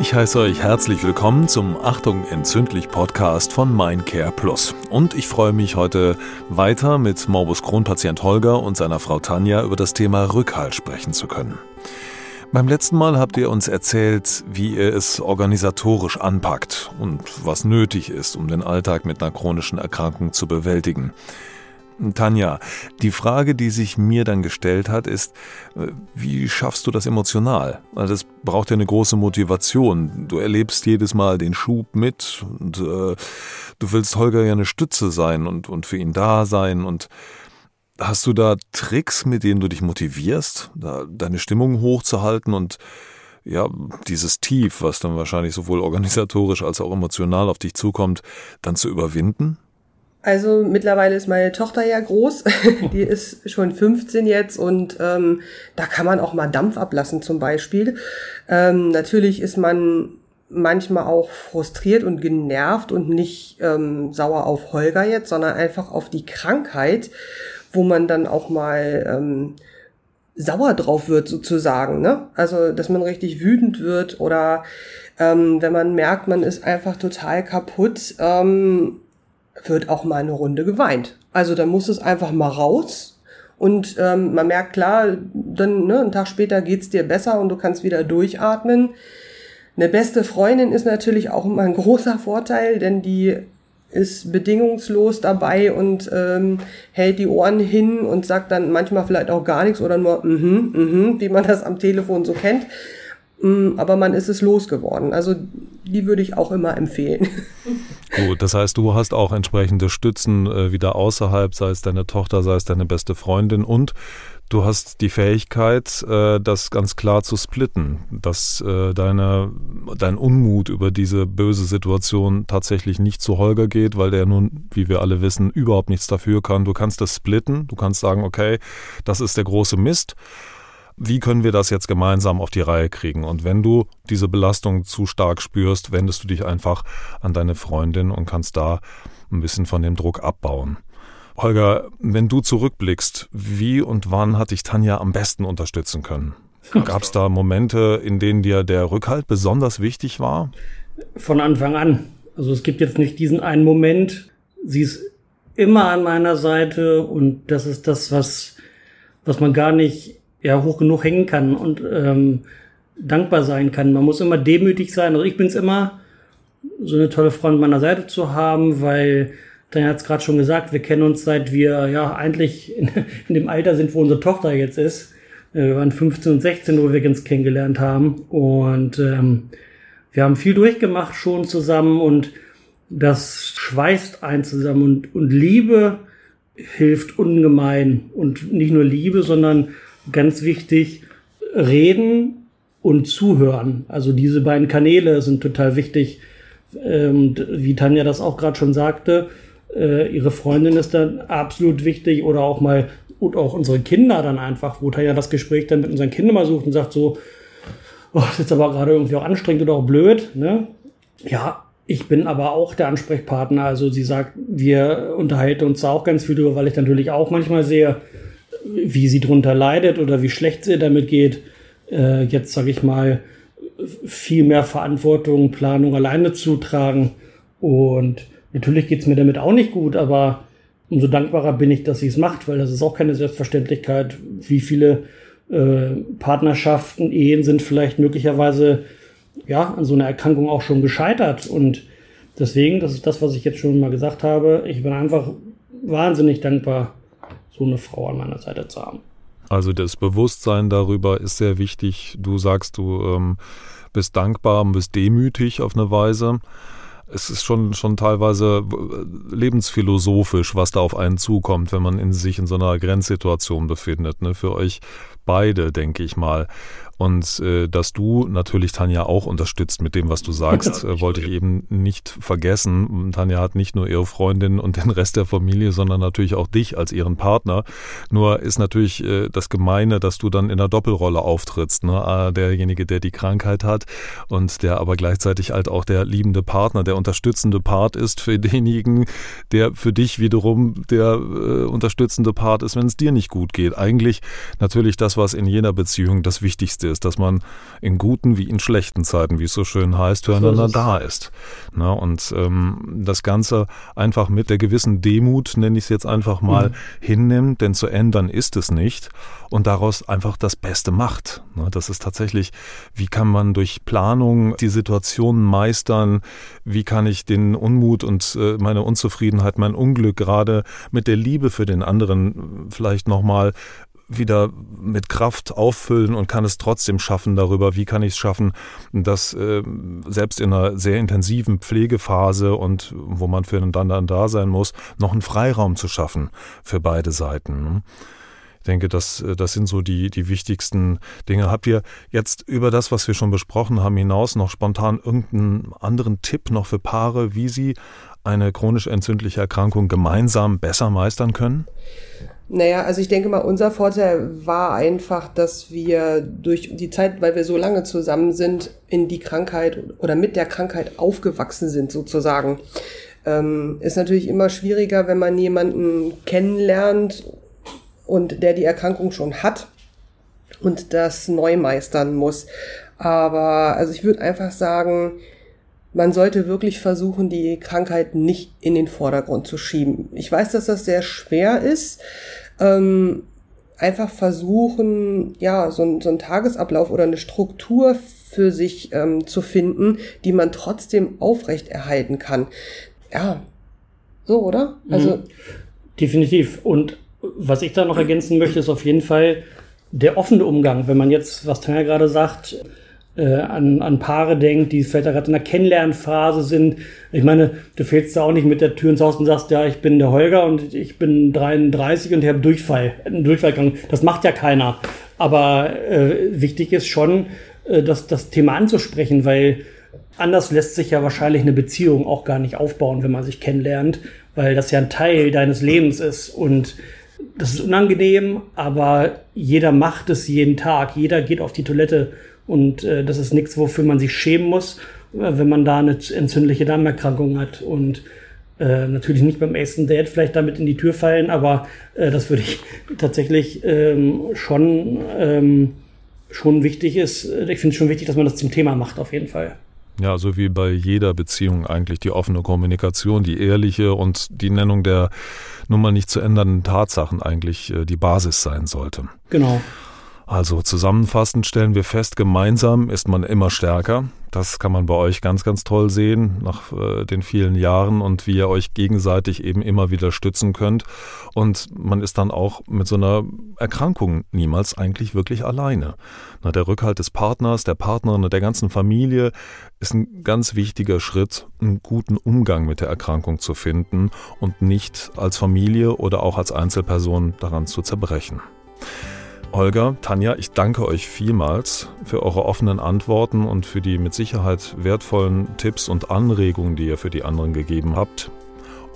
Ich heiße euch herzlich willkommen zum Achtung entzündlich Podcast von Mindcare Plus. Und ich freue mich heute weiter mit Morbus Crohn-Patient Holger und seiner Frau Tanja über das Thema Rückhalt sprechen zu können. Beim letzten Mal habt ihr uns erzählt, wie ihr es organisatorisch anpackt und was nötig ist, um den Alltag mit einer chronischen Erkrankung zu bewältigen. Tanja, die Frage, die sich mir dann gestellt hat, ist, äh, wie schaffst du das emotional? Also das braucht ja eine große Motivation. Du erlebst jedes Mal den Schub mit und äh, du willst Holger ja eine Stütze sein und, und für ihn da sein und hast du da Tricks, mit denen du dich motivierst, da deine Stimmung hochzuhalten und ja, dieses Tief, was dann wahrscheinlich sowohl organisatorisch als auch emotional auf dich zukommt, dann zu überwinden? Also mittlerweile ist meine Tochter ja groß, die ist schon 15 jetzt und ähm, da kann man auch mal Dampf ablassen zum Beispiel. Ähm, natürlich ist man manchmal auch frustriert und genervt und nicht ähm, sauer auf Holger jetzt, sondern einfach auf die Krankheit, wo man dann auch mal ähm, sauer drauf wird sozusagen. Ne? Also dass man richtig wütend wird oder ähm, wenn man merkt, man ist einfach total kaputt. Ähm, wird auch mal eine Runde geweint. Also dann muss es einfach mal raus und ähm, man merkt klar, dann ne, einen Tag später geht's dir besser und du kannst wieder durchatmen. Eine beste Freundin ist natürlich auch immer ein großer Vorteil, denn die ist bedingungslos dabei und ähm, hält die Ohren hin und sagt dann manchmal vielleicht auch gar nichts oder nur mhm, mhm, wie man das am Telefon so kennt. Mm, aber man ist es losgeworden. Also die würde ich auch immer empfehlen. Gut, das heißt, du hast auch entsprechende Stützen äh, wieder außerhalb, sei es deine Tochter, sei es deine beste Freundin und du hast die Fähigkeit, äh, das ganz klar zu splitten, dass äh, deine, dein Unmut über diese böse Situation tatsächlich nicht zu Holger geht, weil der nun, wie wir alle wissen, überhaupt nichts dafür kann. Du kannst das splitten, du kannst sagen, okay, das ist der große Mist wie können wir das jetzt gemeinsam auf die Reihe kriegen? Und wenn du diese Belastung zu stark spürst, wendest du dich einfach an deine Freundin und kannst da ein bisschen von dem Druck abbauen. Holger, wenn du zurückblickst, wie und wann hat dich Tanja am besten unterstützen können? Gab es da Momente, in denen dir der Rückhalt besonders wichtig war? Von Anfang an. Also es gibt jetzt nicht diesen einen Moment. Sie ist immer an meiner Seite und das ist das, was, was man gar nicht ja hoch genug hängen kann und ähm, dankbar sein kann. Man muss immer demütig sein. Also ich bin es immer, so eine tolle Freundin meiner Seite zu haben, weil Tanja hat es gerade schon gesagt, wir kennen uns seit wir ja eigentlich in, in, dem Alter sind, wo unsere Tochter jetzt ist. Äh, wir waren 15 und 16, wo wir uns kennengelernt haben. Und ähm, wir haben viel durchgemacht schon zusammen und das schweißt ein zusammen und, und Liebe hilft ungemein. Und nicht nur Liebe, sondern ganz wichtig, reden und zuhören. Also diese beiden Kanäle sind total wichtig. Ähm, wie Tanja das auch gerade schon sagte, äh, ihre Freundin ist dann absolut wichtig oder auch mal und auch unsere Kinder dann einfach, wo Tanja das Gespräch dann mit unseren Kindern mal sucht und sagt so, oh, das ist jetzt aber gerade irgendwie auch anstrengend oder auch blöd, ne? Ja, ich bin aber auch der Ansprechpartner. Also sie sagt, wir unterhalten uns da auch ganz viel drüber, weil ich natürlich auch manchmal sehe, wie sie drunter leidet oder wie schlecht sie damit geht, äh, jetzt sage ich mal, viel mehr Verantwortung, Planung alleine zu tragen. Und natürlich geht es mir damit auch nicht gut, aber umso dankbarer bin ich, dass sie es macht, weil das ist auch keine Selbstverständlichkeit. Wie viele äh, Partnerschaften, Ehen sind vielleicht möglicherweise ja an so einer Erkrankung auch schon gescheitert. Und deswegen, das ist das, was ich jetzt schon mal gesagt habe, ich bin einfach wahnsinnig dankbar so eine Frau an meiner Seite zu haben. Also das Bewusstsein darüber ist sehr wichtig. Du sagst, du ähm, bist dankbar und bist demütig auf eine Weise. Es ist schon, schon teilweise äh, lebensphilosophisch, was da auf einen zukommt, wenn man in sich in so einer Grenzsituation befindet. Ne? Für euch beide, denke ich mal. Und äh, dass du natürlich Tanja auch unterstützt mit dem, was du sagst, äh, wollte ich eben nicht vergessen. Tanja hat nicht nur ihre Freundin und den Rest der Familie, sondern natürlich auch dich als ihren Partner. Nur ist natürlich äh, das Gemeine, dass du dann in einer Doppelrolle auftrittst. Ne? Derjenige, der die Krankheit hat und der aber gleichzeitig halt auch der liebende Partner, der unterstützende Part ist für denjenigen, der für dich wiederum der äh, unterstützende Part ist, wenn es dir nicht gut geht. Eigentlich natürlich das, was in jeder Beziehung das Wichtigste Wichtigste ist, dass man in guten wie in schlechten Zeiten, wie es so schön heißt, füreinander so da ist. Na, und ähm, das Ganze einfach mit der gewissen Demut, nenne ich es jetzt einfach mal, mhm. hinnimmt, denn zu ändern ist es nicht und daraus einfach das Beste macht. Na, das ist tatsächlich, wie kann man durch Planung die Situation meistern, wie kann ich den Unmut und äh, meine Unzufriedenheit, mein Unglück gerade mit der Liebe für den anderen vielleicht nochmal wieder mit Kraft auffüllen und kann es trotzdem schaffen darüber, wie kann ich es schaffen, dass äh, selbst in einer sehr intensiven Pflegephase und wo man füreinander da sein muss, noch einen Freiraum zu schaffen für beide Seiten. Ich denke, das, das sind so die, die wichtigsten Dinge. Habt ihr jetzt über das, was wir schon besprochen haben, hinaus noch spontan irgendeinen anderen Tipp noch für Paare, wie sie eine chronisch entzündliche Erkrankung gemeinsam besser meistern können? Naja, also ich denke mal, unser Vorteil war einfach, dass wir durch die Zeit, weil wir so lange zusammen sind, in die Krankheit oder mit der Krankheit aufgewachsen sind sozusagen. Ähm, ist natürlich immer schwieriger, wenn man jemanden kennenlernt und der die Erkrankung schon hat und das neu meistern muss. Aber also ich würde einfach sagen, man sollte wirklich versuchen, die Krankheit nicht in den Vordergrund zu schieben. Ich weiß, dass das sehr schwer ist. Ähm, einfach versuchen, ja, so, ein, so ein Tagesablauf oder eine Struktur für sich ähm, zu finden, die man trotzdem aufrechterhalten kann. Ja, so, oder? Also. Mhm. Definitiv. Und was ich da noch ergänzen möchte, ist auf jeden Fall der offene Umgang. Wenn man jetzt, was Tanja gerade sagt, äh, an, an Paare denkt, die vielleicht gerade in der Kennenlernphase sind. Ich meine, du fällst da auch nicht mit der Tür ins Haus und sagst, ja, ich bin der Holger und ich bin 33 und ich habe Durchfall, einen Durchfallgang. Das macht ja keiner. Aber äh, wichtig ist schon, äh, das, das Thema anzusprechen, weil anders lässt sich ja wahrscheinlich eine Beziehung auch gar nicht aufbauen, wenn man sich kennenlernt, weil das ja ein Teil deines Lebens ist und das ist unangenehm, aber jeder macht es jeden Tag. Jeder geht auf die Toilette und äh, das ist nichts, wofür man sich schämen muss, äh, wenn man da eine entzündliche Darmerkrankung hat. Und äh, natürlich nicht beim ersten Date vielleicht damit in die Tür fallen, aber äh, das würde ich tatsächlich ähm, schon, ähm, schon wichtig ist. Ich finde es schon wichtig, dass man das zum Thema macht, auf jeden Fall. Ja, so wie bei jeder Beziehung eigentlich die offene Kommunikation, die ehrliche und die Nennung der nun mal nicht zu ändernden Tatsachen eigentlich äh, die Basis sein sollte. Genau. Also zusammenfassend stellen wir fest, gemeinsam ist man immer stärker. Das kann man bei euch ganz, ganz toll sehen nach äh, den vielen Jahren und wie ihr euch gegenseitig eben immer wieder stützen könnt. Und man ist dann auch mit so einer Erkrankung niemals eigentlich wirklich alleine. Na, der Rückhalt des Partners, der Partnerin, der ganzen Familie ist ein ganz wichtiger Schritt, einen guten Umgang mit der Erkrankung zu finden und nicht als Familie oder auch als Einzelperson daran zu zerbrechen. Olga, Tanja, ich danke euch vielmals für eure offenen Antworten und für die mit Sicherheit wertvollen Tipps und Anregungen, die ihr für die anderen gegeben habt.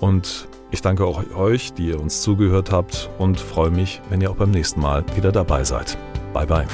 Und ich danke auch euch, die ihr uns zugehört habt und freue mich, wenn ihr auch beim nächsten Mal wieder dabei seid. Bye bye.